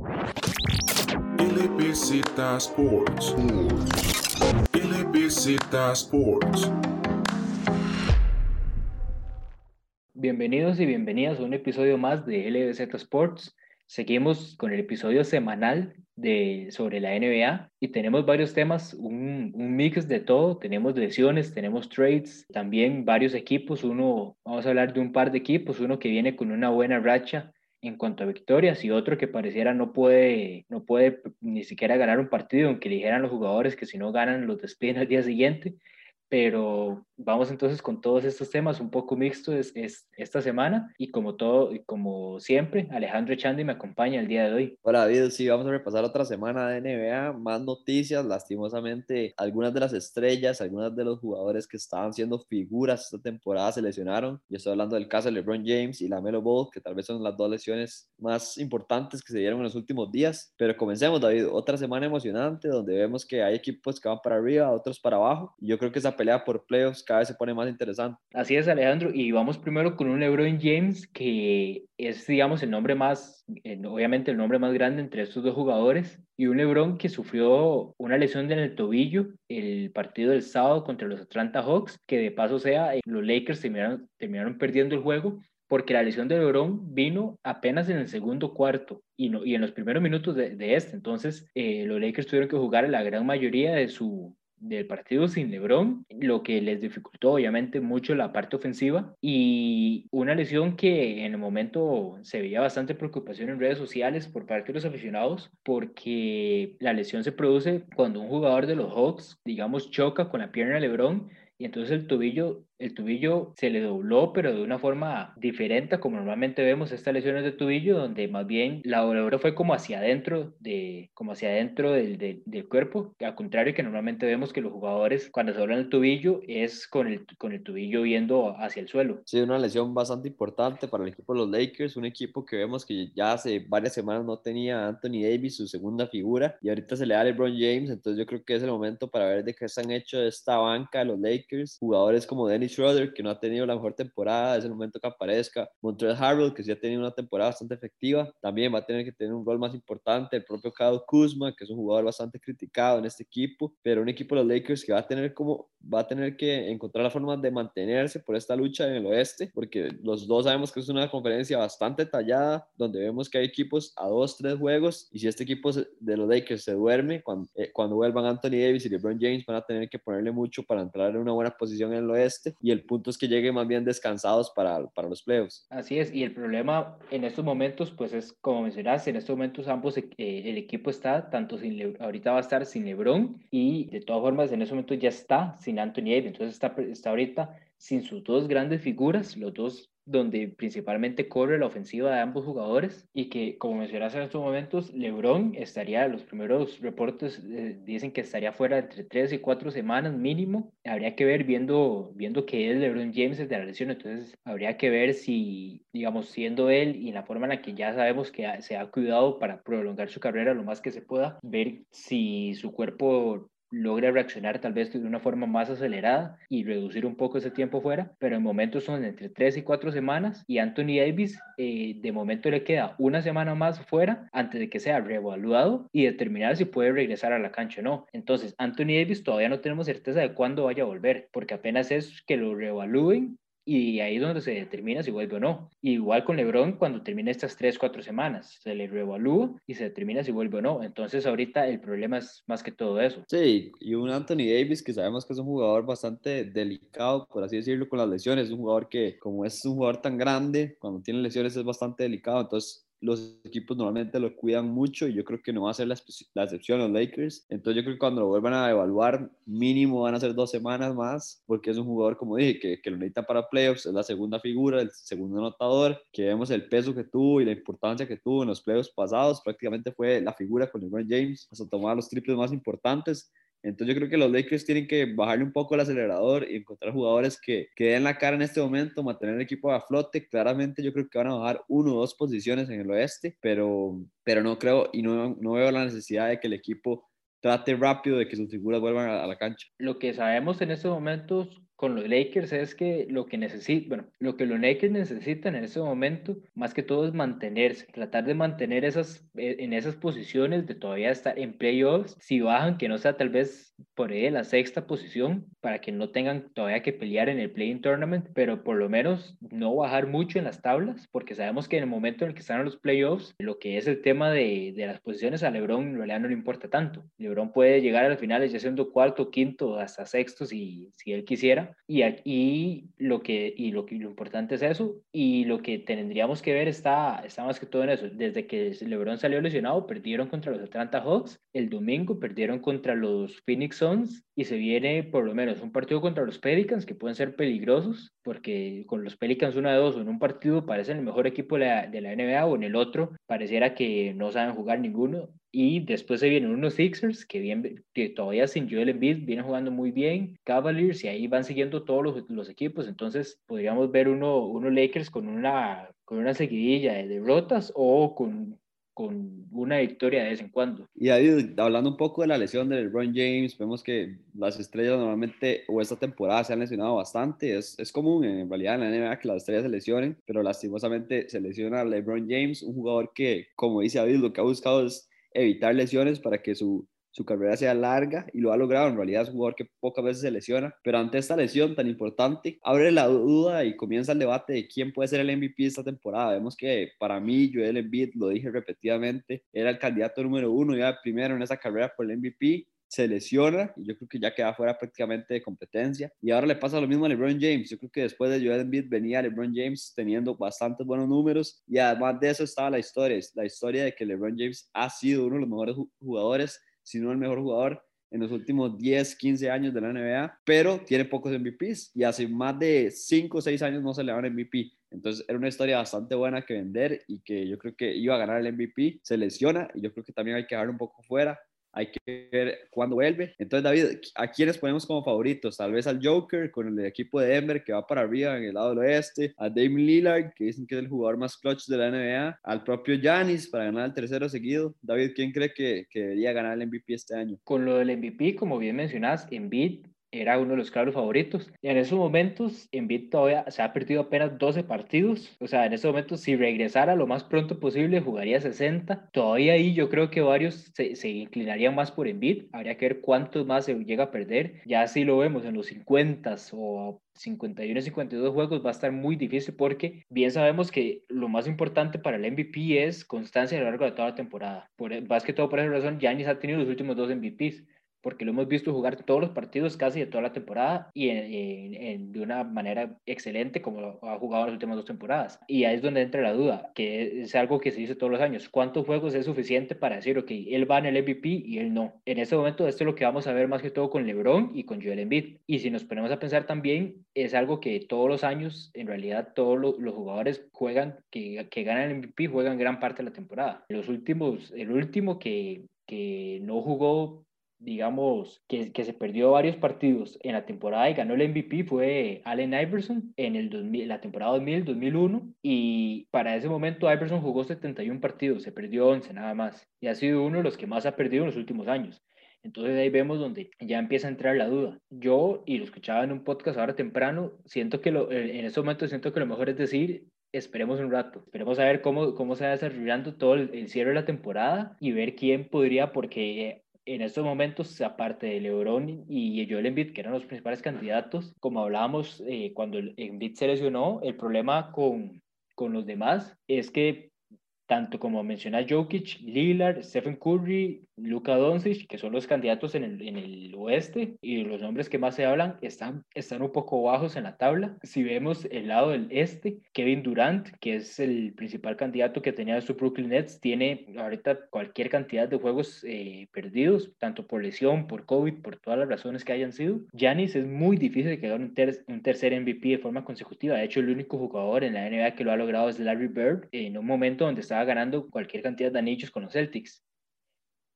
LBZ Sports. LBZ Sports. Bienvenidos y bienvenidas a un episodio más de LBZ Sports. Seguimos con el episodio semanal de, sobre la NBA y tenemos varios temas, un, un, mix de todo. Tenemos lesiones, tenemos trades, también varios equipos. Uno, vamos a hablar de un par de equipos, uno que viene con una buena racha en cuanto a victorias y otro que pareciera no puede, no puede ni siquiera ganar un partido, aunque dijeran los jugadores que si no ganan los despiden al día siguiente pero vamos entonces con todos estos temas un poco mixtos es, esta semana y como todo y como siempre Alejandro Echandi me acompaña el día de hoy. Hola David, sí, vamos a repasar otra semana de NBA, más noticias, lastimosamente algunas de las estrellas, algunas de los jugadores que estaban siendo figuras esta temporada se lesionaron. Yo estoy hablando del caso de LeBron James y la Melo Ball, que tal vez son las dos lesiones más importantes que se dieron en los últimos días, pero comencemos David, otra semana emocionante donde vemos que hay equipos que van para arriba, otros para abajo. Yo creo que esa pelea por playoffs cada vez se pone más interesante. Así es, Alejandro. Y vamos primero con un LeBron James que es, digamos, el nombre más, obviamente el nombre más grande entre estos dos jugadores. Y un LeBron que sufrió una lesión en el tobillo el partido del sábado contra los Atlanta Hawks, que de paso sea, eh, los Lakers terminaron, terminaron perdiendo el juego porque la lesión de LeBron vino apenas en el segundo cuarto y, no, y en los primeros minutos de, de este. Entonces, eh, los Lakers tuvieron que jugar la gran mayoría de su, del partido sin LeBron, lo que les dificultó obviamente mucho la parte ofensiva y una lesión que en el momento se veía bastante preocupación en redes sociales por parte de los aficionados porque la lesión se produce cuando un jugador de los Hawks, digamos, choca con la pierna de LeBron y entonces el tobillo, el tobillo se le dobló, pero de una forma diferente, como normalmente vemos estas lesiones de tobillo, donde más bien la dobladura fue como hacia adentro, de, como hacia adentro del, del, del, cuerpo, al contrario que normalmente vemos que los jugadores cuando se doblan el tobillo es con el, con el tobillo viendo hacia el suelo. Sí, una lesión bastante importante para el equipo de los Lakers, un equipo que vemos que ya hace varias semanas no tenía a Anthony Davis, su segunda figura, y ahorita se le da a LeBron James, entonces yo creo que es el momento para ver de qué están hechos esta banca de los Lakers jugadores como Dennis Schroeder, que no ha tenido la mejor temporada, es el momento que aparezca, Montrezl Harrell, que sí ha tenido una temporada bastante efectiva, también va a tener que tener un rol más importante, el propio Kyle Kuzma, que es un jugador bastante criticado en este equipo, pero un equipo de los Lakers que va a tener como va a tener que encontrar la forma de mantenerse por esta lucha en el oeste, porque los dos sabemos que es una conferencia bastante tallada, donde vemos que hay equipos a dos, tres juegos, y si este equipo de los Lakers se duerme, cuando, eh, cuando vuelvan Anthony Davis y LeBron James van a tener que ponerle mucho para entrar en una buena posición en el oeste y el punto es que lleguen más bien descansados para, para los playoffs. Así es, y el problema en estos momentos, pues es como mencionaste, en estos momentos ambos, eh, el equipo está tanto sin, ahorita va a estar sin LeBron y de todas formas en estos momentos ya está sin Anthony Davis, entonces está, está ahorita sin sus dos grandes figuras, los dos donde principalmente corre la ofensiva de ambos jugadores y que, como mencionaste en estos momentos, LeBron estaría, los primeros reportes eh, dicen que estaría fuera entre tres y cuatro semanas mínimo. Habría que ver, viendo, viendo que es LeBron James de la lesión, entonces habría que ver si, digamos, siendo él y la forma en la que ya sabemos que se ha cuidado para prolongar su carrera lo más que se pueda, ver si su cuerpo logra reaccionar tal vez de una forma más acelerada y reducir un poco ese tiempo fuera, pero en momentos son entre 3 y 4 semanas y Anthony Davis eh, de momento le queda una semana más fuera antes de que sea reevaluado y determinar si puede regresar a la cancha o no. Entonces, Anthony Davis todavía no tenemos certeza de cuándo vaya a volver, porque apenas es que lo reevalúen y ahí es donde se determina si vuelve o no. Igual con LeBron, cuando termina estas 3, 4 semanas, se le reevalúa y se determina si vuelve o no. Entonces ahorita el problema es más que todo eso. Sí, y un Anthony Davis que sabemos que es un jugador bastante delicado, por así decirlo, con las lesiones. Es un jugador que, como es un jugador tan grande, cuando tiene lesiones es bastante delicado. Entonces los equipos normalmente lo cuidan mucho y yo creo que no va a ser la, la, excepción los Lakers. Entonces yo creo que cuando lo vuelvan a evaluar, mínimo van a ser dos semanas más, porque es un jugador, como dije, que, que lo necesita para playoffs, es la segunda figura, el segundo anotador, que vemos el peso que tuvo y la importancia que tuvo en los playoffs pasados, prácticamente fue la figura con LeBron James, hasta tomar los triples más importantes. Entonces yo creo que los Lakers tienen que bajarle un poco el acelerador y encontrar jugadores que, que den la cara en este momento, mantener el equipo a flote. Claramente yo creo que van a bajar uno o dos posiciones en el oeste, pero, pero no creo y no, no veo la necesidad de que el equipo trate rápido de que sus figuras vuelvan a, a la cancha. Lo que sabemos en estos momentos con los Lakers es que lo que necesitan, bueno, lo que los Lakers necesitan en este momento, más que todo es mantenerse, tratar de mantener esas, eh, en esas posiciones de todavía estar en playoffs, si bajan, que no sea tal vez por ahí la sexta posición, para que no tengan todavía que pelear en el play-in tournament, pero por lo menos no bajar mucho en las tablas, porque sabemos que en el momento en el que están en los playoffs, lo que es el tema de, de las posiciones a LeBron en realidad no le importa tanto. LeBron puede llegar a las finales ya siendo cuarto, quinto, hasta sexto si, si él quisiera, y, aquí lo que, y lo, importante es eso y lo que tendríamos que ver está, está más que todo en eso. Desde que LeBron salió lesionado, perdieron contra los Atlanta Hawks, el domingo perdieron contra los Phoenix Suns y se viene por lo menos un partido contra los Pelicans que pueden ser peligrosos porque con los Pelicans una de dos o en un partido parecen el mejor equipo de la, de la NBA o en el otro pareciera que no saben jugar ninguno y después se vienen unos Sixers que, bien, que todavía sin Joel Embiid vienen jugando muy bien, Cavaliers y ahí van siguiendo todos los, los equipos, entonces podríamos ver uno, uno Lakers con una, con una seguidilla de derrotas o con con una victoria de vez en cuando. Y ahí, hablando un poco de la lesión de LeBron James, vemos que las estrellas normalmente, o esta temporada, se han lesionado bastante. Es, es común en realidad en la NBA que las estrellas se lesionen, pero lastimosamente se lesiona LeBron James, un jugador que, como dice David, lo que ha buscado es evitar lesiones para que su, su carrera sea larga y lo ha logrado. En realidad es un jugador que pocas veces se lesiona, pero ante esta lesión tan importante, abre la duda y comienza el debate de quién puede ser el MVP esta temporada. Vemos que para mí, Joel Embiid, lo dije repetidamente, era el candidato número uno, ya primero en esa carrera por el MVP se lesiona y yo creo que ya queda fuera prácticamente de competencia. Y ahora le pasa lo mismo a LeBron James. Yo creo que después de Joel Embiid venía LeBron James teniendo bastantes buenos números y además de eso estaba la historia, la historia de que LeBron James ha sido uno de los mejores jugadores, si no el mejor jugador en los últimos 10, 15 años de la NBA, pero tiene pocos MVPs y hace más de 5 o 6 años no se le dan MVP. Entonces era una historia bastante buena que vender y que yo creo que iba a ganar el MVP. Se lesiona y yo creo que también hay que dejarlo un poco fuera hay que ver cuándo vuelve. Entonces, David, ¿a quiénes ponemos como favoritos? Tal vez al Joker con el equipo de Denver que va para arriba en el lado del oeste, a Dame Lillard, que dicen que es el jugador más clutch de la NBA, al propio Giannis para ganar el tercero seguido. David, ¿quién cree que, que debería ganar el MVP este año? Con lo del MVP, como bien mencionas, Embiid era uno de los claros favoritos. Y en esos momentos, Embiid todavía se ha perdido apenas 12 partidos. O sea, en esos momentos, si regresara lo más pronto posible, jugaría 60. Todavía ahí yo creo que varios se, se inclinarían más por Embiid. Habría que ver cuántos más se llega a perder. Ya si lo vemos en los 50 o 51, 52 juegos va a estar muy difícil porque bien sabemos que lo más importante para el MVP es constancia a lo largo de toda la temporada. Por, más que todo por esa razón, Giannis ha tenido los últimos dos MVPs porque lo hemos visto jugar todos los partidos casi de toda la temporada y en, de una manera excelente como ha jugado las últimas dos temporadas. Y ahí es donde entra la duda, que es algo que se dice todos los años. ¿Cuántos juegos es suficiente para decir, ok, él va en el MVP y él no? En este momento esto es lo que vamos a ver más que todo con LeBron y con Joel Embiid. Y si nos ponemos a pensar también, es algo que todos los años, en realidad todos los, jugadores juegan, que, que ganan el MVP, juegan gran parte de la temporada. Los últimos, el último que, que no jugó digamos, que, que, se perdió varios partidos en la temporada y ganó el MVP fue Allen Iverson en el 2000, la temporada 2000-2001 y para ese momento Iverson jugó 71 partidos, se perdió 11 nada más y ha sido uno de los que más ha perdido en los últimos años. Entonces ahí vemos donde ya empieza a entrar la duda. Yo, y lo escuchaba en un podcast ahora temprano, siento que lo, en ese momento siento que lo mejor es decir, esperemos un rato, esperemos a ver cómo, cómo se va desarrollando todo el, el cierre de la temporada y ver quién podría, porque en estos momentos, aparte de LeBron y Joel Embiid, que eran los principales candidatos, como hablábamos eh, cuando Embiid se lesionó, el problema con, con los demás es que tanto como menciona Jokic, Lillard, Stephen Curry, Luka Doncic, que son los candidatos en el, en el oeste, y los nombres que más se hablan están, están un poco bajos en la tabla. Si vemos el lado del este, Kevin Durant, que es el principal candidato que tenía su Brooklyn Nets, tiene ahorita cualquier cantidad de juegos eh, perdidos, tanto por lesión, por COVID, por todas las razones que hayan sido. Giannis es muy difícil que gane un, un tercer MVP de forma consecutiva. De hecho, el único jugador en la NBA que lo ha logrado es Larry Bird, en un momento donde estaba ganando cualquier cantidad de anillos con los Celtics.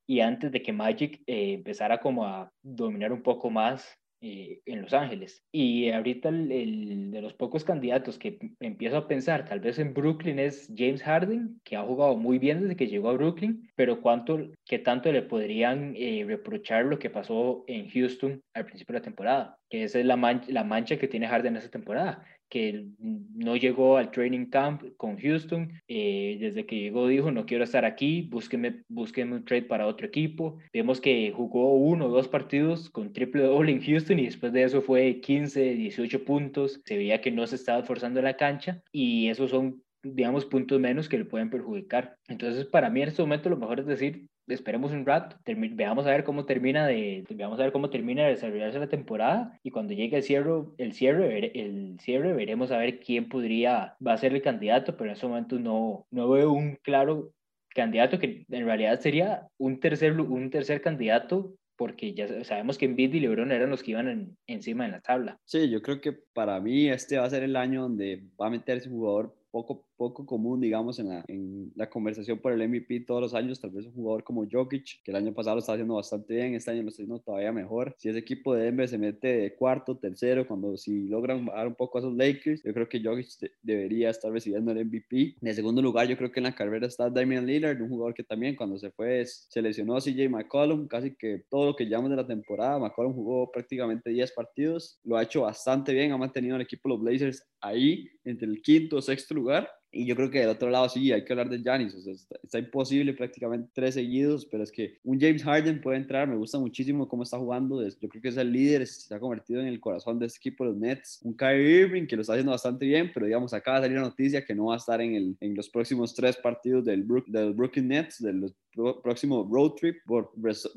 Y antes de que Magic eh, empezara como a dominar un poco más eh, en Los Ángeles. Y ahorita el, de los pocos candidatos que empiezo a pensar, tal vez en Brooklyn, es James Harden, que ha jugado muy bien desde que llegó a Brooklyn, pero cuánto, qué tanto le podrían eh, reprochar lo que pasó en Houston al principio de la temporada, que esa es la, la mancha que tiene Harden esa temporada que no llegó al training camp con Houston. Eh, desde que llegó dijo, no quiero estar aquí, búsqueme, búsqueme un trade para otro equipo. Vemos que jugó uno o dos partidos con triple doble en Houston y después de eso fue 15, 18 puntos. Se veía que no se estaba esforzando en la cancha y esos son digamos, puntos menos que le pueden perjudicar. Entonces, para mí en este momento lo mejor es decir, esperemos un rato, veamos a ver cómo termina de, veamos a ver cómo termina de desarrollarse la temporada y cuando llegue el cierre, el cierre, el cierre veremos a ver quién podría, va a ser el candidato, pero en este momento no, no veo un claro candidato que en realidad sería un tercer, un tercer candidato porque ya sabemos que Embiid y LeBron eran los que iban encima de la tabla. Sí, yo creo que para mí este va a ser el año donde va a meterse un jugador poco, poco común, digamos, en la, en la conversación por el MVP todos los años. Tal vez un jugador como Jokic, que el año pasado lo está haciendo bastante bien, este año lo está haciendo todavía mejor. Si ese equipo de Denver se mete de cuarto, tercero, cuando si logran bajar un poco a esos Lakers, yo creo que Jokic debería estar recibiendo el MVP. En el segundo lugar, yo creo que en la carrera está Damian Lillard, un jugador que también cuando se fue se lesionó a CJ McCollum, casi que todo lo que llamamos de la temporada. McCollum jugó prácticamente 10 partidos, lo ha hecho bastante bien, ha mantenido al equipo de los Blazers ahí entre el quinto o sexto lugar. Y yo creo que del otro lado sí, hay que hablar de Giannis. O sea, está, imposible prácticamente tres seguidos, pero es que un James Harden puede entrar. Me gusta muchísimo cómo está jugando. Yo creo que es el líder, se ha convertido en el corazón de este equipo, los Nets. Un Kyrie Irving que lo está haciendo bastante bien, pero digamos, acaba de salir la noticia que no va a estar en, el, en los próximos tres partidos del, Brook, del Brooklyn Nets, de los próximo road trip por,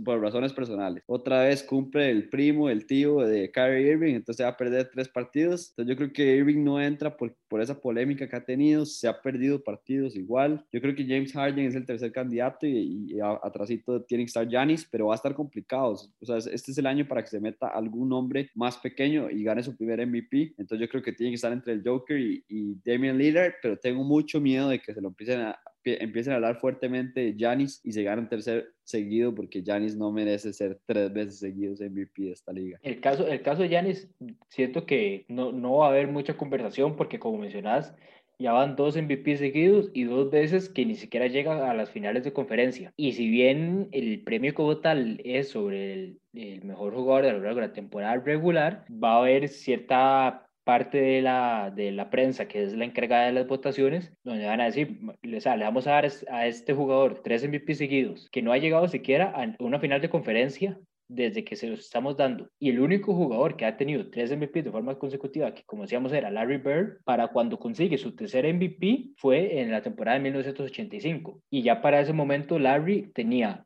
por, razones personales. Otra vez cumple el primo, el tío de Kyrie Irving, entonces va a perder tres partidos. Entonces yo creo que Irving no entra por, por esa polémica que ha tenido, se ha perdido partidos igual. Yo creo que James Harden es el tercer candidato y, y atrásito tiene que estar Giannis, pero va a estar complicado. O sea, este es el año para que se meta algún hombre más pequeño y gane su primer MVP. Entonces yo creo que tiene que estar entre el Joker y, y Damian Lillard, pero tengo mucho miedo de que se lo empiecen a, empiecen a hablar fuertemente de Giannis y se ganan tercer seguido porque Giannis no merece ser tres veces seguidos MVP de esta liga. El caso, el caso de Giannis, siento que no, no va a haber mucha conversación porque como mencionas, ya van dos MVP seguidos y dos veces que ni siquiera llega a las finales de conferencia. Y si bien el premio como tal es sobre el, el mejor jugador de la temporada regular, va a haber cierta parte de la, de la prensa, que es la encargada de las votaciones, donde van a decir, o sea, le vamos a dar a este jugador tres MVP seguidos, que no ha llegado siquiera a una final de conferencia desde que se los estamos dando. Y el único jugador que ha tenido tres MVP de forma consecutiva, que como decíamos era Larry Bird, para cuando consigue su tercer MVP fue en la temporada de 1985. Y ya para ese momento Larry tenía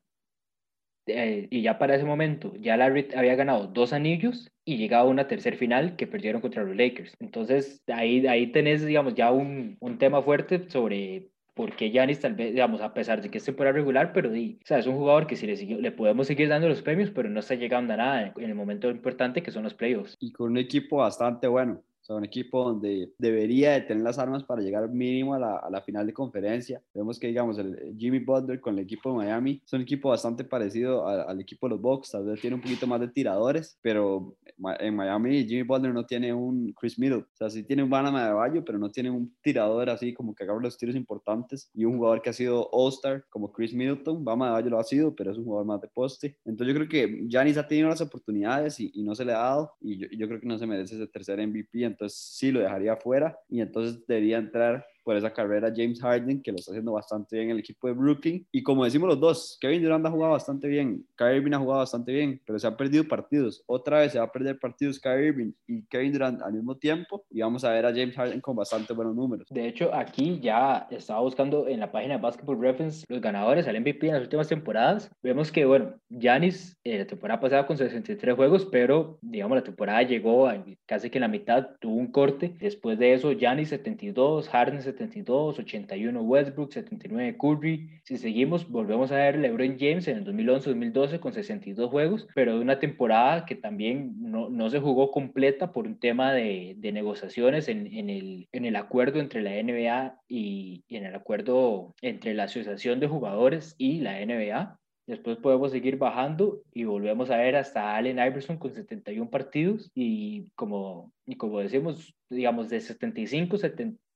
eh, y ya para ese momento, ya Larry había ganado dos anillos y llegaba una tercer final que perdieron contra los Lakers. Entonces, ahí, ahí tenés, digamos, ya un, un tema fuerte sobre por qué Giannis tal vez, digamos, a pesar de que es temporada regular, pero di, o sea, es un jugador que si le, le podemos seguir dando los premios, pero no está llegando a nada en el momento importante que son los playoffs. Y con un equipo bastante bueno. Sea, un equipo donde debería de tener las armas para llegar mínimo a la, a la final de conferencia. Vemos que, digamos, el Jimmy Butler con el equipo de Miami es un equipo bastante parecido al equipo de los Bucks. Tal vez tiene un poquito más de tiradores, pero en Miami Jimmy Butler no tiene un Chris Middle. O sea, sí tiene un Banama de Bayo, pero no tiene un tirador así como que agarra los tiros importantes. Y un jugador que ha sido All-Star como Chris Middleton. Bama de Bayo lo ha sido, pero es un jugador más de poste. Entonces yo creo que Giannis ha tenido las oportunidades y, y no se le ha dado. Y yo, yo creo que no se merece ese tercer MVP entonces sí lo dejaría fuera y entonces debería entrar por esa carrera James Harden, que lo está haciendo bastante bien en el equipo de Brooklyn. Y como decimos los dos, Kevin Durant ha jugado bastante bien, Kyrie Irving ha jugado bastante bien, pero se han perdido partidos. Otra vez se va a perder partidos Kyrie Irving y Kevin Durant al mismo tiempo y vamos a ver a James Harden con bastante buenos números. De hecho, aquí ya estaba buscando en la página de Basketball Reference los ganadores al MVP en las últimas temporadas. Vemos que, bueno, Giannis eh, la temporada pasada con 63 juegos, pero digamos la temporada llegó a, casi que en la mitad, tuvo un corte. Después de eso, Giannis 72, Harden 72, 81 Westbrook, 79 Curry. Si seguimos, volvemos a ver LeBron James en el 2011-2012 con 62 juegos, pero de una temporada que también no, no se jugó completa por un tema de, de negociaciones en, en, el, en el acuerdo entre la NBA y, y en el acuerdo entre la Asociación de Jugadores y la NBA Después podemos seguir bajando y volvemos a ver hasta Allen Iverson con 71 partidos y como, y como decimos, digamos de 75,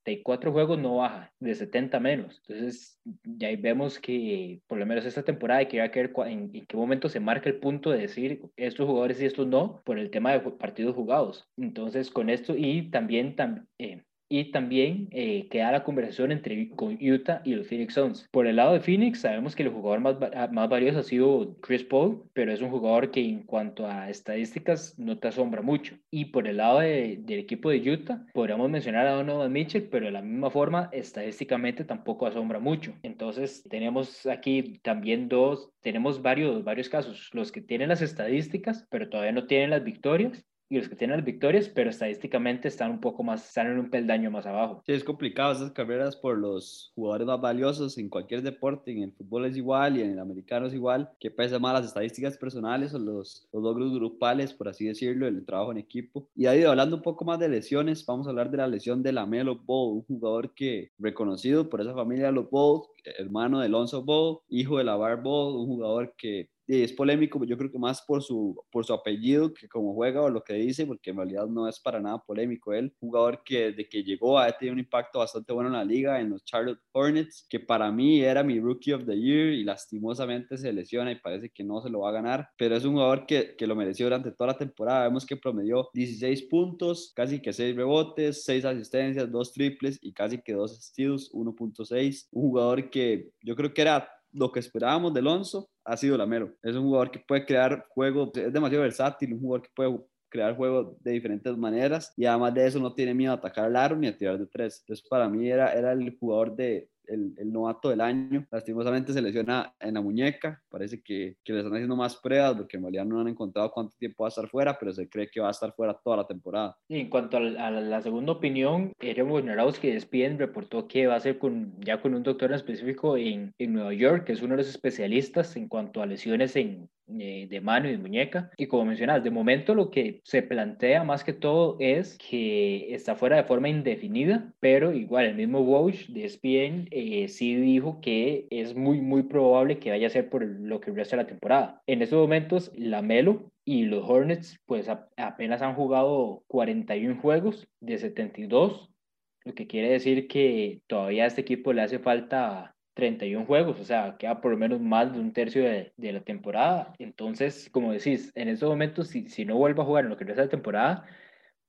74 juegos no baja, de 70 menos. Entonces, ya ahí vemos que por lo menos esta temporada hay que ver en, en, qué momento se marca el punto de decir estos jugadores y estos no por el tema de partidos jugados. Entonces, con esto y también, también eh, y también eh, queda la conversación entre con Utah y los Phoenix Suns. Por el lado de Phoenix, sabemos que el jugador más, ah, más valioso ha sido Chris Paul, pero es un jugador que en cuanto a estadísticas no te asombra mucho. Y por el lado de, del equipo de Utah, podríamos mencionar a Donovan Mitchell, pero de la misma forma, estadísticamente tampoco asombra mucho. Entonces, tenemos aquí también dos, tenemos varios, varios casos, los que tienen las estadísticas, pero todavía no tienen las victorias, y los que tienen las victorias, pero estadísticamente están un poco más, están en un peldaño más abajo. Sí, es complicado esas carreras por los jugadores más valiosos en cualquier deporte, en el fútbol es igual y en el americano es igual, que pesa más las estadísticas personales o los, los logros grupales, por así decirlo, el trabajo en equipo. Y ahí hablando un poco más de lesiones, vamos a hablar de la lesión de la Melo Ball, un jugador que reconocido por esa familia de los Ball, hermano de Alonso Ball, hijo de la Bar Ball, un jugador que es polémico, yo creo que más por su, por su apellido que como juega o lo que dice, porque en realidad no es para nada polémico él. Jugador que desde que llegó ha tenido un impacto bastante bueno en la liga, en los Charlotte Hornets, que para mí era mi Rookie of the Year y lastimosamente se lesiona y parece que no se lo va a ganar, pero es un jugador que, que lo mereció durante toda la temporada. Vemos que promedió 16 puntos, casi que 6 rebotes, 6 asistencias, 2 triples y casi que 2 steals, 1.6. Un jugador que yo creo que era lo que esperábamos de Alonso ha sido Lamelo. Es un jugador que puede crear juego, es demasiado versátil, un jugador que puede crear juego de diferentes maneras y además de eso no tiene miedo a atacar al aro ni a tirar de tres. Entonces para mí era, era el jugador de, el, el, novato del año. Lastimosamente se lesiona en la muñeca. Parece que, que, le están haciendo más pruebas porque en realidad no han encontrado cuánto tiempo va a estar fuera, pero se cree que va a estar fuera toda la temporada. Y en cuanto a la, a la segunda opinión, Aaron Wojnarowski de ESPN reportó que va a ser con, ya con un doctor en específico en, en Nueva York, que es uno de los especialistas en cuanto a lesiones en, eh, de mano y de muñeca. Y como mencionas, de momento lo que se plantea más que todo es que está fuera de forma indefinida, pero igual el mismo Walsh de ESPN eh, sí dijo que es muy, muy probable que vaya a ser por lo que resta la temporada. En estos momentos, la Melo y los Hornets pues apenas han jugado 41 juegos de 72, lo que quiere decir que todavía a este equipo le hace falta 31 juegos, o sea, queda por lo menos más de un tercio de, de la temporada. Entonces, como decís, en estos momentos, si, si no vuelve a jugar en lo que resta de temporada,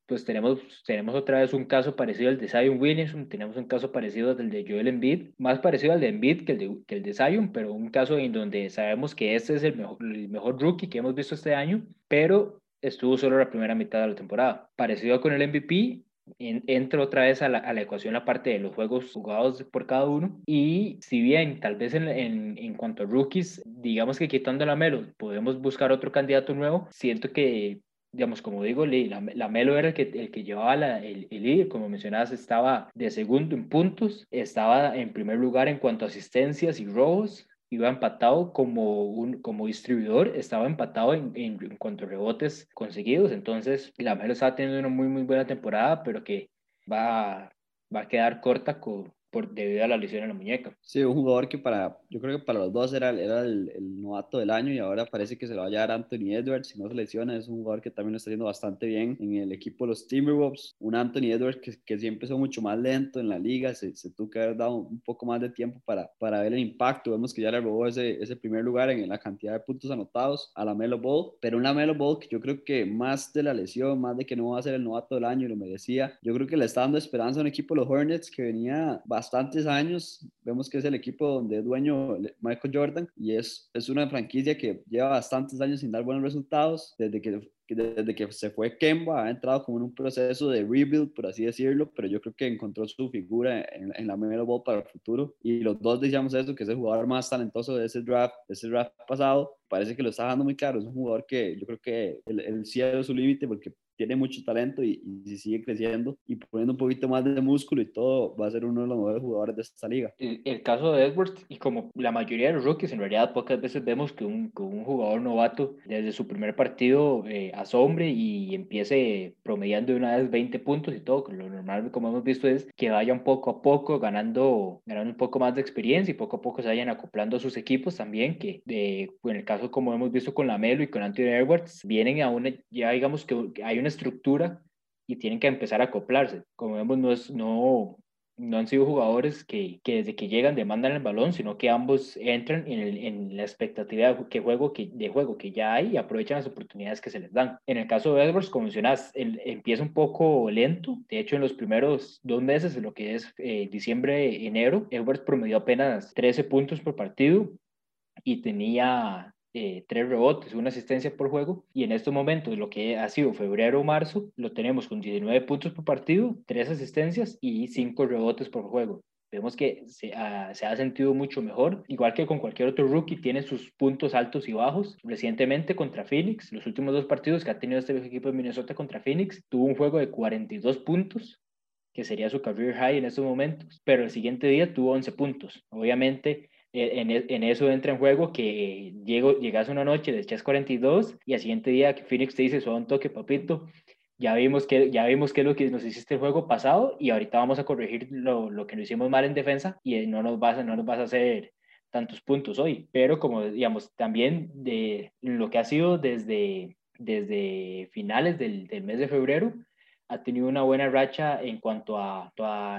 pues tenemos, tenemos otra vez un caso parecido al de Zion Williamson, tenemos un caso parecido al de Joel Embiid, más parecido al de Embiid que el de, que el de Zion, pero un caso en donde sabemos que este es el mejor, el mejor rookie que hemos visto este año, pero estuvo solo la primera mitad de la temporada. Parecido con el MVP, entra otra vez a la, a la, ecuación la parte de los juegos jugados por cada uno. Y si bien tal vez en, en, en cuanto a rookies, digamos que quitando la Melo, podemos buscar otro candidato nuevo, siento que digamos, como digo, la, la Melo era el que, el que llevaba la, el, el líder, como mencionabas, estaba de segundo en puntos, estaba en primer lugar en cuanto a asistencias y robos, iba empatado como, un, como distribuidor, estaba empatado en, en, en, cuanto a rebotes conseguidos, entonces la Melo estaba teniendo una muy, muy buena temporada, pero que va, va a quedar corta con, por, debido a la lesión en la muñeca. Sí, un jugador que para, yo creo que para los dos era, era el, el, novato del año y ahora parece que se lo va a llevar Anthony Edwards, si no se lesiona, es un jugador que también lo está haciendo bastante bien en el equipo de los Timberwolves, un Anthony Edwards que, que siempre empezó mucho más lento en la liga, se, se tuvo que haber dado un poco más de tiempo para, para ver el impacto, vemos que ya le robó ese, ese primer lugar en la cantidad de puntos anotados a la Melo Ball, pero una Melo Ball que yo creo que más de la lesión, más de que no va a ser el novato del año y lo merecía, yo creo que le está dando esperanza a un equipo de los Hornets que venía bastantes años. Vemos que es el equipo donde es dueño Michael Jordan y es, es una franquicia que lleva bastantes años sin dar buenos resultados. Desde que, desde que se fue Kemba ha entrado como en un proceso de rebuild, por así decirlo, pero yo creo que encontró su figura en, en la Melo Ball para el futuro. Y los dos decíamos eso, que es el jugador más talentoso de ese draft, de ese draft pasado. Parece que lo está dando muy claro. Es un jugador que yo creo que el, el cielo es su límite porque tiene mucho talento y, si sigue creciendo y poniendo un poquito más de músculo y todo, va a ser uno de los mejores jugadores de esta liga. El, caso de Edwards, y como la mayoría de los rookies, en realidad pocas veces vemos que un, que un jugador novato desde su primer partido eh, asombre y empiece promediando de una vez 20 puntos y todo. Lo normal, como hemos visto, es que vayan poco a poco ganando, ganando un poco más de experiencia y poco a poco se vayan acoplando a sus equipos también, que de, en el caso como hemos visto con la Melo y con Anthony Edwards, vienen a una, ya digamos que hay una estructura y tienen que empezar a acoplarse. Como vemos, no, es, no, no han sido jugadores que, que, desde que llegan demandan el balón, sino que ambos entran en, el, en la expectativa de, que juego, que, de juego que ya hay y aprovechan las oportunidades que se les dan. En el caso de Edwards, como mencionas, empieza un poco lento. De hecho, en los primeros dos meses, lo que es eh, diciembre, enero, Edwards promedió apenas 13 puntos por partido y tenía eh, tres rebotes, una asistencia por juego, y en estos momentos lo que ha sido febrero o marzo, lo tenemos con 19 puntos por partido, tres asistencias y cinco rebotes por juego. Vemos que se ha, se ha, sentido mucho mejor, igual que con cualquier otro rookie, tiene sus puntos altos y bajos. Recientemente contra Phoenix, los últimos dos partidos que ha tenido este equipo de Minnesota contra Phoenix, tuvo un juego de 42 puntos, que sería su career high en estos momentos, pero el siguiente día tuvo 11 puntos. Obviamente, en, eso entra en juego que llego, llegas una noche de echas 42 y al siguiente día que Phoenix te dice, suave un toque, papito, ya vimos que ya vimos qué es lo que nos hiciste el juego pasado y ahorita vamos a corregir lo, lo que nos hicimos mal en defensa y no nos vas, no nos vas a hacer tantos puntos hoy. Pero como digamos, también de lo que ha sido desde, desde finales del mes de febrero, ha tenido una buena racha en cuanto a,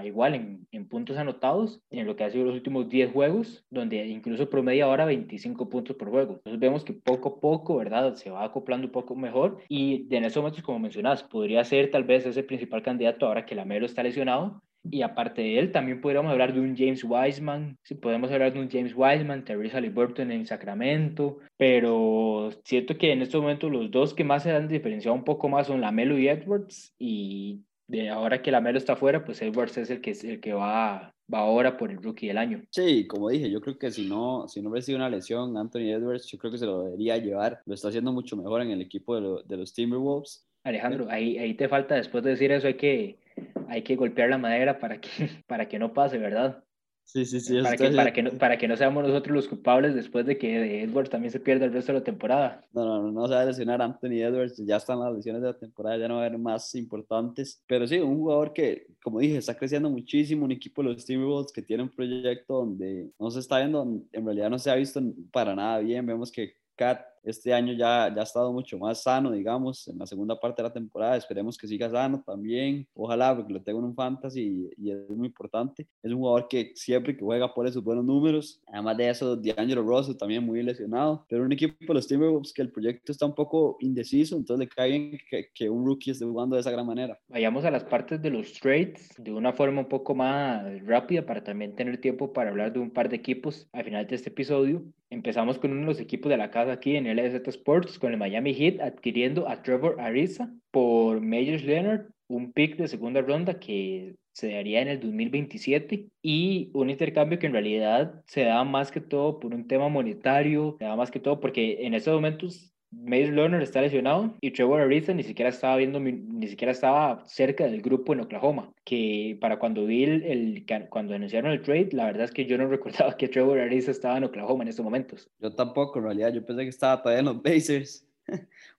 igual en, puntos anotados en lo que ha sido los últimos 10 juegos, donde incluso promedia ahora 25 puntos por juego. Entonces vemos que poco a poco, ¿verdad? Se va acoplando un poco mejor y en esos momentos, como mencionas, podría ser tal vez ese principal candidato ahora que la Melo está lesionado y aparte de él, también podríamos hablar de un James Wiseman, si podemos hablar de un James Wiseman, Teresa Liberton en Sacramento, pero siento que en estos momentos los dos que más se han diferenciado un poco más son Lamelo y Edwards, y de ahora que Lamelo está fuera, pues Edwards es el que, es el que va, va ahora por el rookie del año. Sí, como dije, yo creo que si no, si no hubiera sido una lesión, Anthony Edwards, yo creo que se lo debería llevar, lo está haciendo mucho mejor en el equipo de, de los Timberwolves. Alejandro, ahí, ahí te falta, después de decir eso, hay que hay que golpear la madera para que, para que no pase, ¿verdad? Sí, sí, sí. Para que, para, que no, para que no seamos nosotros los culpables después de que Edwards también se pierda el resto de la temporada. No, no, no, no se va a lesionar Anthony Edwards, ya están las lesiones de la temporada, ya no va a haber más importantes. Pero sí, un jugador que, como dije, está creciendo muchísimo, un equipo de los Timberwolves que tiene un proyecto donde no se está viendo, en realidad no se ha visto para nada bien. Vemos que Cat este año ya, ya ha estado mucho más sano, digamos, en la segunda parte de la temporada. Esperemos que siga sano también. Ojalá, porque lo tengo en un fantasy y, es muy importante. Es un jugador que siempre que juega pone sus buenos números. Además de eso, D'Angelo Russell también muy lesionado. Pero un equipo de los Timberwolves que el proyecto está un poco indeciso, entonces le cae bien que, que un rookie esté jugando de esa gran manera. Vayamos a las partes de los trades de una forma un poco más rápida para también tener tiempo para hablar de un par de equipos al final de este episodio. Empezamos con uno de los equipos de la casa aquí en el LZ Sports con el Miami Heat adquiriendo a Trevor Ariza por Majors Leonard, un pick de segunda ronda que se daría en el 2027 y un intercambio que en realidad se da más que todo por un tema monetario, se da más que todo porque en estos momentos Mace Lerner está lesionado y Trevor Ariza ni siquiera estaba viendo, ni siquiera estaba cerca del grupo en Oklahoma. Que para cuando vi el, cuando anunciaron el trade, la verdad es que yo no recordaba que Trevor Ariza estaba en Oklahoma en estos momentos. Yo tampoco, en realidad, yo pensé que estaba todavía en los Pacers.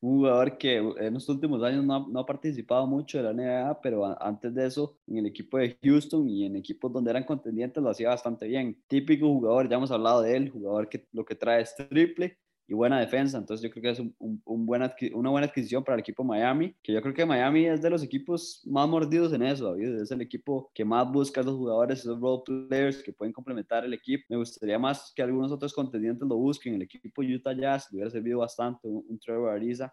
Un jugador que en los últimos años no ha, no ha, participado mucho de la NBA, pero antes de eso, en el equipo de Houston y en equipos donde eran contendientes lo hacía bastante bien. Típico jugador, ya hemos hablado de él, jugador que lo que trae es triple, y buena defensa. Entonces yo creo que es un, un, buena, una buena adquisición para el equipo Miami, que yo creo que Miami es de los equipos más mordidos en eso. Es el equipo que más busca a los jugadores, esos role players que pueden complementar el equipo. Me gustaría más que algunos otros contendientes lo busquen. El equipo Utah Jazz le hubiera servido bastante, un, Trevor Ariza.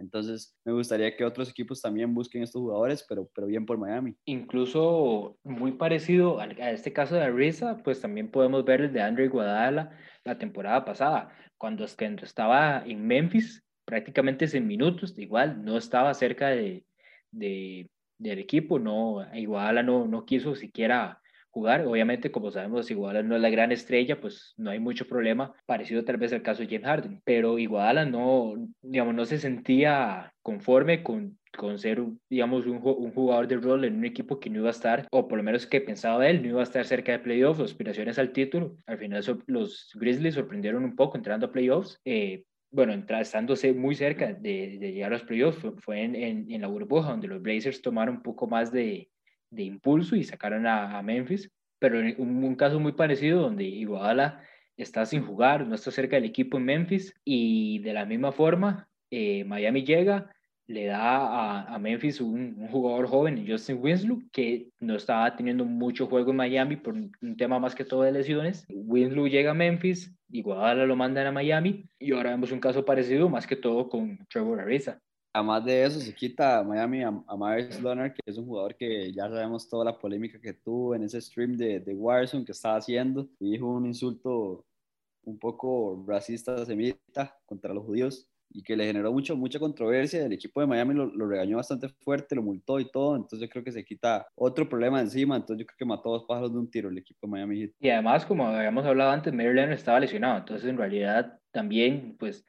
Entonces, me gustaría que otros equipos también busquen estos jugadores, pero, pero bien por Miami. Incluso muy parecido a, este caso de Ariza, pues también podemos ver el de Andre Guadala la temporada pasada cuando, estaba en Memphis, prácticamente en minutos, igual no estaba cerca de, de, del equipo, no, Iguala no, no quiso siquiera jugar. Obviamente, como sabemos, Iguala no es la gran estrella, pues no hay mucho problema, parecido tal vez al caso de James Harden, pero Iguala no, digamos, no se sentía conforme con con ser, digamos, un, un, jugador de rol en un equipo que no iba a estar, o por lo menos que pensaba él, no iba a estar cerca de playoffs, aspiraciones al título. Al final los Grizzlies sorprendieron un poco entrando a playoffs. Eh, bueno, estándose muy cerca de, de, llegar a los playoffs, fue, en, en, la burbuja donde los Blazers tomaron un poco más de, de impulso y sacaron a, a Memphis, pero en un, un, caso muy parecido donde Iguodala está sin jugar, no está cerca del equipo en Memphis y de la misma forma eh, Miami llega, le da a, Memphis un, jugador joven, Justin Winslow, que no estaba teniendo mucho juego en Miami por un, tema más que todo de lesiones. Winslow llega a Memphis, igual lo mandan a Miami y ahora vemos un caso parecido más que todo con Trevor Ariza. Además de eso, se quita a Miami a, a Myers Leonard, que es un jugador que ya sabemos toda la polémica que tuvo en ese stream de, de Warzone que estaba haciendo. Dijo un insulto un poco racista, semita, contra los judíos y que le generó mucho, mucha controversia. El equipo de Miami lo, regañó bastante fuerte, lo multó y todo. Entonces yo creo que se quita otro problema encima. Entonces yo creo que mató dos pájaros de un tiro el equipo de Miami. Y además, como habíamos hablado antes, Maryland estaba lesionado. Entonces en realidad también, pues,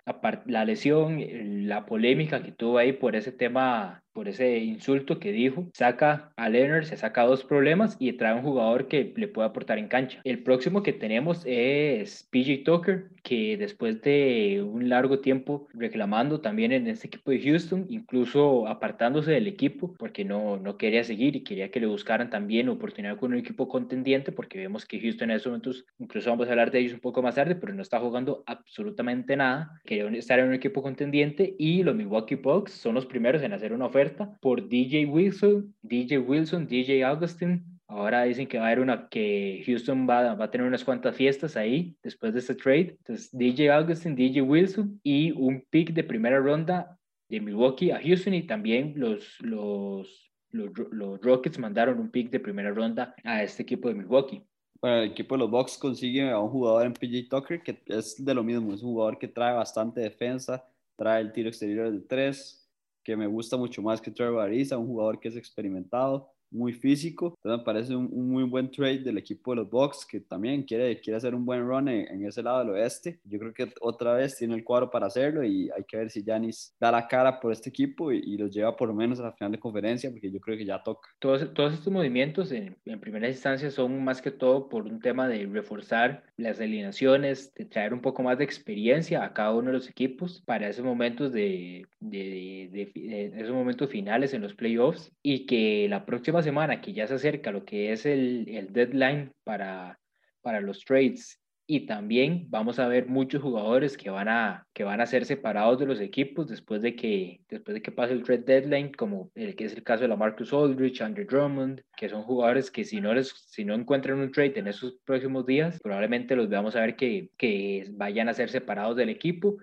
la lesión, la polémica que tuvo ahí por ese tema por ese insulto que dijo, saca a Leonard, se saca dos problemas y trae un jugador que le puede aportar en cancha. El próximo que tenemos es PJ Tucker, que después de un largo tiempo reclamando también en este equipo de Houston, incluso apartándose del equipo porque no, no quería seguir y quería que le buscaran también oportunidad con un equipo contendiente, porque vemos que Houston en esos momentos, incluso vamos a hablar de ellos un poco más tarde, pero no está jugando absolutamente nada. Quería estar en un equipo contendiente y los Milwaukee Bucks son los primeros en hacer una oferta por DJ Wilson, DJ Wilson, DJ Augustin. Ahora dicen que va a haber una, que Houston va, va a tener unas cuantas fiestas ahí después de este trade. Entonces, DJ Augustin, DJ Wilson y un pick de primera ronda de Milwaukee a Houston y también los, los, los Rockets mandaron un pick de primera ronda a este equipo de Milwaukee. Bueno, el equipo de los Bucks consigue a un jugador en PJ Tucker que es de lo mismo, es un jugador que trae bastante defensa, trae el tiro exterior de tres, que me gusta mucho más que Trevor Ariza, un jugador que es experimentado, muy físico. Entonces me parece un, muy buen trade del equipo de los Bucks que también quiere, quiere hacer un buen run en, ese lado del oeste. Yo creo que otra vez tiene el cuadro para hacerlo y hay que ver si Yanis da la cara por este equipo y, los lleva por lo menos a la final de conferencia porque yo creo que ya toca. Todos, todos estos movimientos en, en primera instancia son más que todo por un tema de reforzar las alineaciones, de traer un poco más de experiencia a cada uno de los equipos para esos momentos de, de, de, de esos momentos finales en los playoffs y que la próxima semana que ya se acerca lo que es el, el deadline para, para los trades y también vamos a ver muchos jugadores que van a que van a ser separados de los equipos después de que después de que pase el trade deadline como el que es el caso de la Marcus Aldridge, Andrew Drummond, que son jugadores que si no les si no encuentran un trade en esos próximos días, probablemente los veamos a ver que que vayan a ser separados del equipo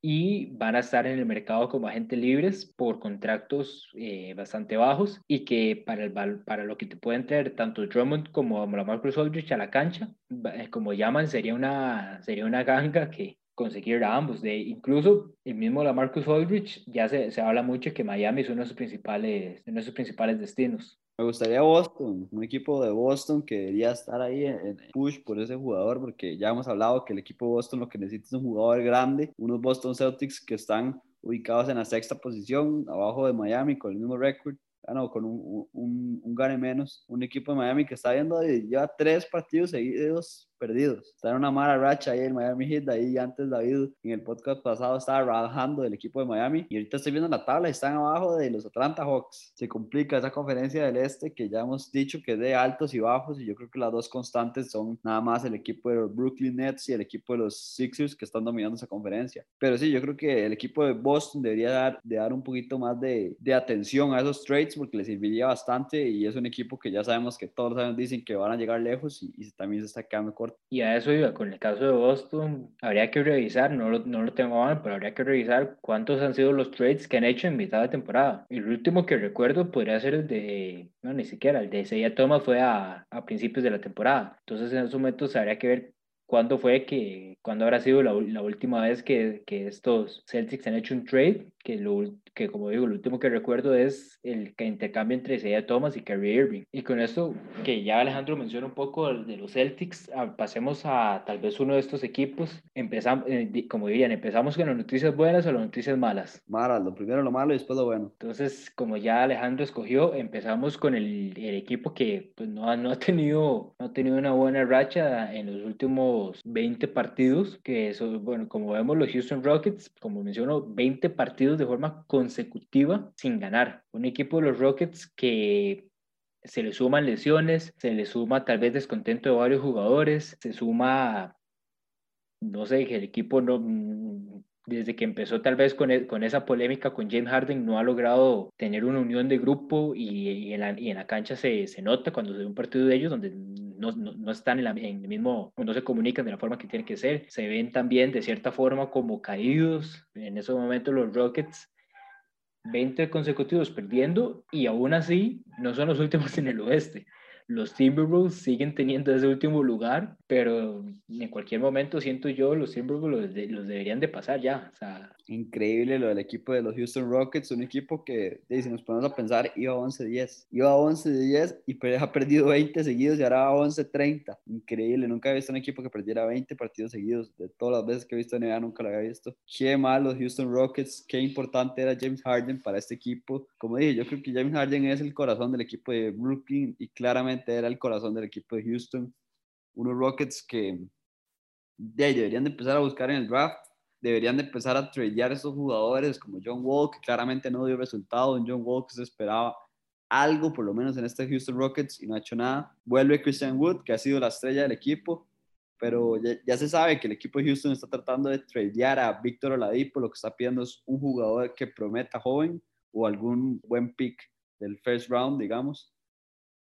y van a estar en el mercado como agentes libres por contratos eh, bastante bajos y que para, el, para lo que te pueden traer tanto Drummond como la Marcus Aldridge a la cancha, eh, como llaman, sería una, sería una ganga que conseguir a ambos. De, incluso el mismo la Marcus Aldridge ya se, se habla mucho que Miami es uno de sus principales, uno de sus principales destinos. Me gustaría Boston, un equipo de Boston que debería estar ahí en, push por ese jugador, porque ya hemos hablado que el equipo de Boston lo que necesita es un jugador grande, unos Boston Celtics que están ubicados en la sexta posición, abajo de Miami con el mismo récord, ah, no, con un, un, un, gane menos, un equipo de Miami que está viendo, lleva tres partidos seguidos perdidos. Está en una mala racha ahí en Miami Heat. Ahí antes David en el podcast pasado estaba rajando del equipo de Miami. Y ahorita estoy viendo la tabla y están abajo de los Atlanta Hawks. Se complica esa conferencia del este que ya hemos dicho que es de altos y bajos. Y yo creo que las dos constantes son nada más el equipo de los Brooklyn Nets y el equipo de los Sixers que están dominando esa conferencia. Pero sí, yo creo que el equipo de Boston debería dar, de dar un poquito más de, de atención a esos trades porque les serviría bastante. Y es un equipo que ya sabemos que todos los años dicen que van a llegar lejos y, y también se está quedando corto y a eso iba, con el caso de Boston, habría que revisar, no lo, no lo tengo mal, pero habría que revisar cuántos han sido los trades que han hecho en mitad de temporada. El último que recuerdo podría ser el de, no, ni siquiera, el de Isaiah Thomas fue a, a principios de la temporada. Entonces en esos momentos habría que ver cuándo fue que, cuándo habrá sido la, la última vez que, que, estos Celtics han hecho un trade, que, lo, que como digo, lo último que recuerdo es el intercambio entre Isaiah Thomas y Kyrie Irving. Y con esto, que ya Alejandro menciona un poco de los Celtics, pasemos a tal vez uno de estos equipos. Empezamos, eh, como dirían, empezamos con las noticias buenas o las noticias malas. Malas, lo primero lo malo y después lo bueno. Entonces, como ya Alejandro escogió, empezamos con el, el equipo que pues, no, no, ha tenido, no ha tenido una buena racha en los últimos 20 partidos, que eso, bueno, como vemos los Houston Rockets, como menciono, 20 partidos de forma consecutiva sin ganar. Un equipo de los Rockets que se le suman lesiones, se le suma tal vez descontento de varios jugadores, se suma, no sé, que el equipo no, desde que empezó tal vez con, e, con, esa polémica con James Harden, no ha logrado tener una unión de grupo y, en, la, y en, la, cancha se, se, nota cuando se ve un partido de ellos donde no, no, no están en, el mismo, no se comunican de la forma que tienen que ser. Se ven también de cierta forma como caídos. En esos momentos los Rockets 20 consecutivos perdiendo y aún así no son los últimos en el oeste los Timberwolves siguen teniendo ese último lugar, pero en cualquier momento siento yo los Timberwolves los, deberían de pasar ya. O sea, Increíble lo del equipo de los Houston Rockets, un equipo que, si nos ponemos a pensar, iba a 11-10. Iba a 11-10 y ha perdido 20 seguidos y ahora va a 11-30. Increíble, nunca he visto un equipo que perdiera 20 partidos seguidos. De todas las veces que he visto NBA nunca lo había visto. Qué mal los Houston Rockets, qué importante era James Harden para este equipo. Como dije, yo creo que James Harden es el corazón del equipo de Brooklyn y claramente era el corazón del equipo de Houston. Unos Rockets que deberían de empezar a buscar en el draft, deberían de empezar a tradear esos jugadores como John Wall, que claramente no dio resultado. En John Wall que se esperaba algo, por lo menos en este Houston Rockets, y no ha hecho nada. Vuelve Christian Wood, que ha sido la estrella del equipo, pero ya, se sabe que el equipo de Houston está tratando de tradear a Víctor Oladipo, lo que está pidiendo es un jugador que prometa joven o algún buen pick del first round, digamos.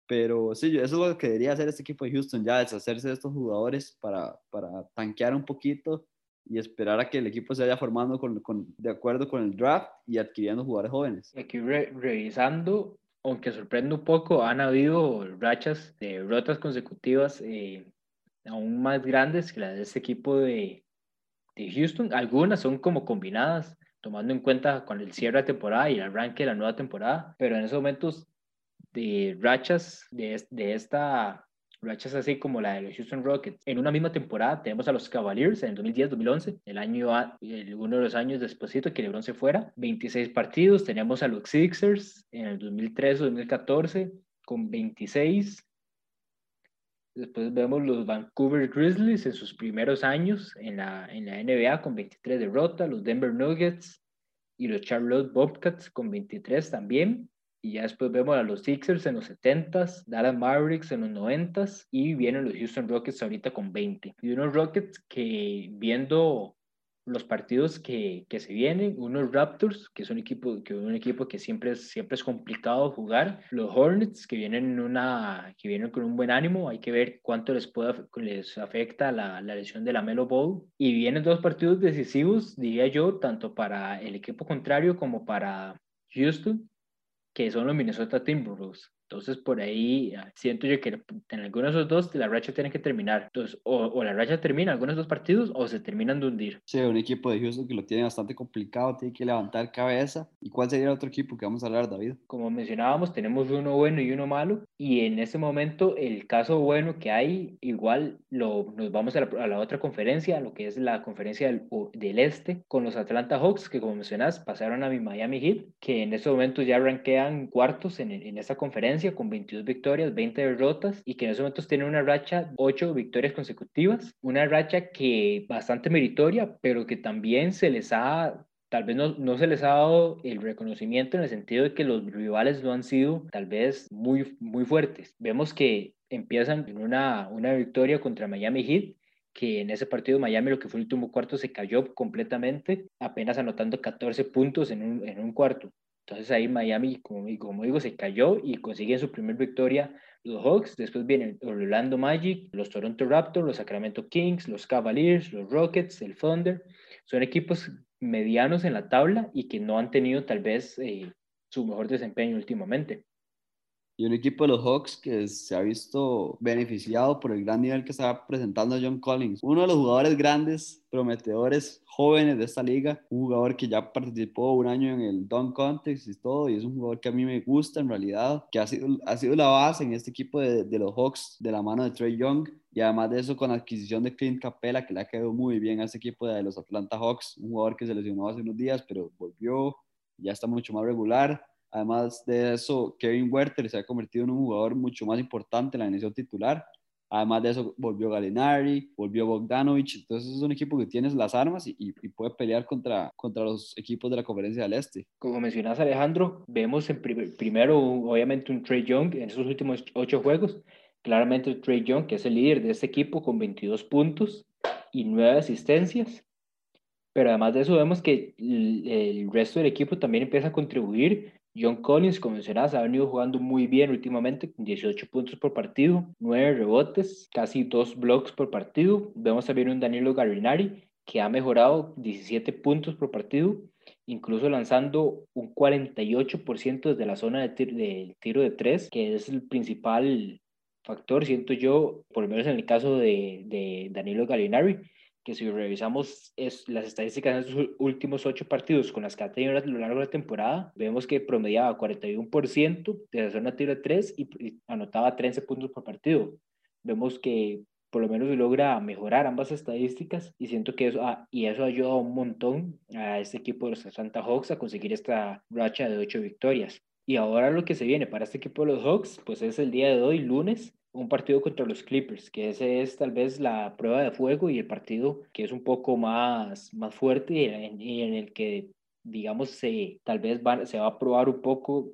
Pero sí, eso es lo que debería hacer este equipo de Houston, ya deshacerse de estos jugadores para, para tanquear un poquito y esperar a que el equipo se vaya formando con, con, de acuerdo con el draft y adquiriendo jugadores jóvenes. Aquí revisando, aunque sorprende un poco, han habido rachas de rotas consecutivas eh, aún más grandes que las de este equipo de, de Houston. Algunas son como combinadas, tomando en cuenta con el cierre de temporada y el arranque de la nueva temporada, pero en esos momentos de rachas de, de esta rachas así como la de los Houston Rockets. En una misma temporada tenemos a los Cavaliers en el 2010-2011, el año uno de los años después que LeBron se fuera, 26 partidos. Tenemos a los Sixers en el 2013-2014 con 26. Después vemos los Vancouver Grizzlies en sus primeros años en la, en la NBA con 23 derrotas, los Denver Nuggets y los Charlotte Bobcats con 23 también. Y ya después vemos a los Sixers en los 70s, Dallas Mavericks en los 90s y vienen los Houston Rockets ahorita con 20. Y unos Rockets que viendo los partidos que, que, se vienen, unos Raptors, que es un equipo que, un equipo que siempre, es, siempre es complicado jugar, los Hornets, que vienen, una, que vienen con un buen ánimo, hay que ver cuánto les, puede, les afecta la, la lesión de la Melo Bowl, y vienen dos partidos decisivos, diría yo, tanto para el equipo contrario como para Houston, que son los Minnesota Timberwolves. Entonces, por ahí ah, siento yo que en algunos de esos dos la racha tiene que terminar. Entonces, o, la racha termina en algunos de esos partidos o se terminan de hundir. Sí, un equipo de Houston que lo tiene bastante complicado, tiene que levantar cabeza. ¿Y cuál sería el otro equipo que vamos a hablar, David? Como mencionábamos, tenemos uno bueno y uno malo. Y en ese momento, el caso bueno que hay, igual lo, nos vamos a la, otra conferencia, lo que es la conferencia del, del, este, con los Atlanta Hawks, que como mencionas, pasaron a mi Miami Heat, que en ese momento ya ranquean cuartos en, en esta conferencia con 22 victorias, 20 derrotas y que en esos momentos tiene una racha 8 victorias consecutivas, una racha que bastante meritoria, pero que también se les ha tal vez no, no, se les ha dado el reconocimiento en el sentido de que los rivales no han sido tal vez muy, muy fuertes. Vemos que empiezan en una, una victoria contra Miami Heat, que en ese partido Miami lo que fue el último cuarto se cayó completamente, apenas anotando 14 puntos en un, en un cuarto. Entonces ahí Miami, como, digo, se cayó y consiguen su primer victoria los Hawks. Después vienen Orlando Magic, los Toronto Raptors, los Sacramento Kings, los Cavaliers, los Rockets, el Thunder. Son equipos medianos en la tabla y que no han tenido tal vez eh, su mejor desempeño últimamente. Y un equipo de los Hawks que se ha visto beneficiado por el gran nivel que está presentando John Collins. Uno de los jugadores grandes, prometedores, jóvenes de esta liga. Un jugador que ya participó un año en el Dunk Contest y todo. Y es un jugador que a mí me gusta en realidad. Que ha sido, ha sido la base en este equipo de, de los Hawks de la mano de Trey Young. Y además de eso, con la adquisición de Clint Capella, que le ha quedado muy bien a este equipo de los Atlanta Hawks. Un jugador que se lesionó hace unos días, pero volvió. Ya está mucho más regular Además de eso, Kevin Werther se ha convertido en un jugador mucho más importante en la iniciación titular. Además de eso, volvió Galinari, volvió Bogdanovich. Entonces es un equipo que tiene las armas y, puede pelear contra, contra los equipos de la Conferencia del Este. Como mencionas, Alejandro, vemos en primero, obviamente, un Trey Young en esos últimos ocho juegos. Claramente, Trey Young, que es el líder de este equipo con 22 puntos y 9 asistencias. Pero además de eso, vemos que el resto del equipo también empieza a contribuir John Collins, como mencionabas, ha venido jugando muy bien últimamente, con 18 puntos por partido, 9 rebotes, casi 2 blocks por partido. Vemos también un Danilo Garrinari que ha mejorado 17 puntos por partido, incluso lanzando un 48% desde la zona del tiro de 3, que es el principal factor, siento yo, por lo menos en el caso de, de Danilo Gallinari, que si revisamos es, las estadísticas de sus últimos ocho partidos con las que ha tenido a lo largo de la temporada, vemos que promediaba 41% de la zona tiro de 3 y, anotaba 13 puntos por partido. Vemos que por lo menos logra mejorar ambas estadísticas y siento que eso, ah, y eso ayuda un montón a este equipo de los Santa Hawks a conseguir esta racha de ocho victorias. Y ahora lo que se viene para este equipo de los Hawks, pues es el día de hoy, lunes, un partido contra los Clippers, que ese es tal vez la prueba de fuego y el partido que es un poco más, más fuerte y en, el que, digamos, se, tal vez se va a probar un poco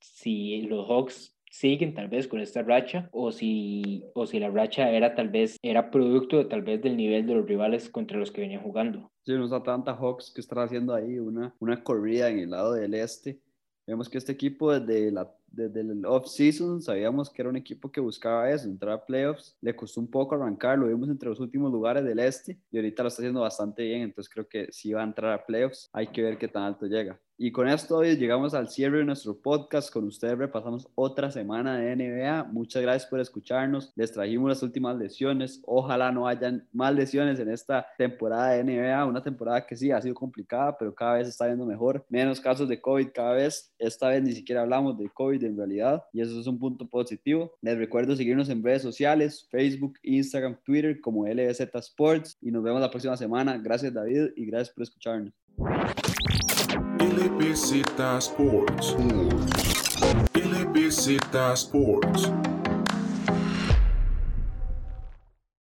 si los Hawks siguen tal vez con esta racha o si, o si la racha era tal vez era producto tal vez del nivel de los rivales contra los que venían jugando. Sí, unos Atlanta Hawks que están haciendo ahí una, una corrida en el lado del este. Vemos que este equipo desde la desde el off-season sabíamos que era un equipo que buscaba eso, entrar a playoffs. Le costó un poco arrancar, lo vimos entre los últimos lugares del este y ahorita lo está haciendo bastante bien, entonces creo que si va a entrar a playoffs, hay que ver qué tan alto llega. Y con esto hoy llegamos al cierre de nuestro podcast. Con ustedes repasamos otra semana de NBA. Muchas gracias por escucharnos. Les trajimos las últimas lesiones. Ojalá no hayan más lesiones en esta temporada de NBA. Una temporada que sí ha sido complicada, pero cada vez está viendo mejor. Menos casos de COVID cada vez. Esta vez ni siquiera hablamos de COVID en realidad y eso es un punto positivo. Les recuerdo seguirnos en redes sociales, Facebook, Instagram, Twitter como LBZ Sports y nos vemos la próxima semana. Gracias David y gracias por escucharnos. LBZ Sports. LBZ Sports.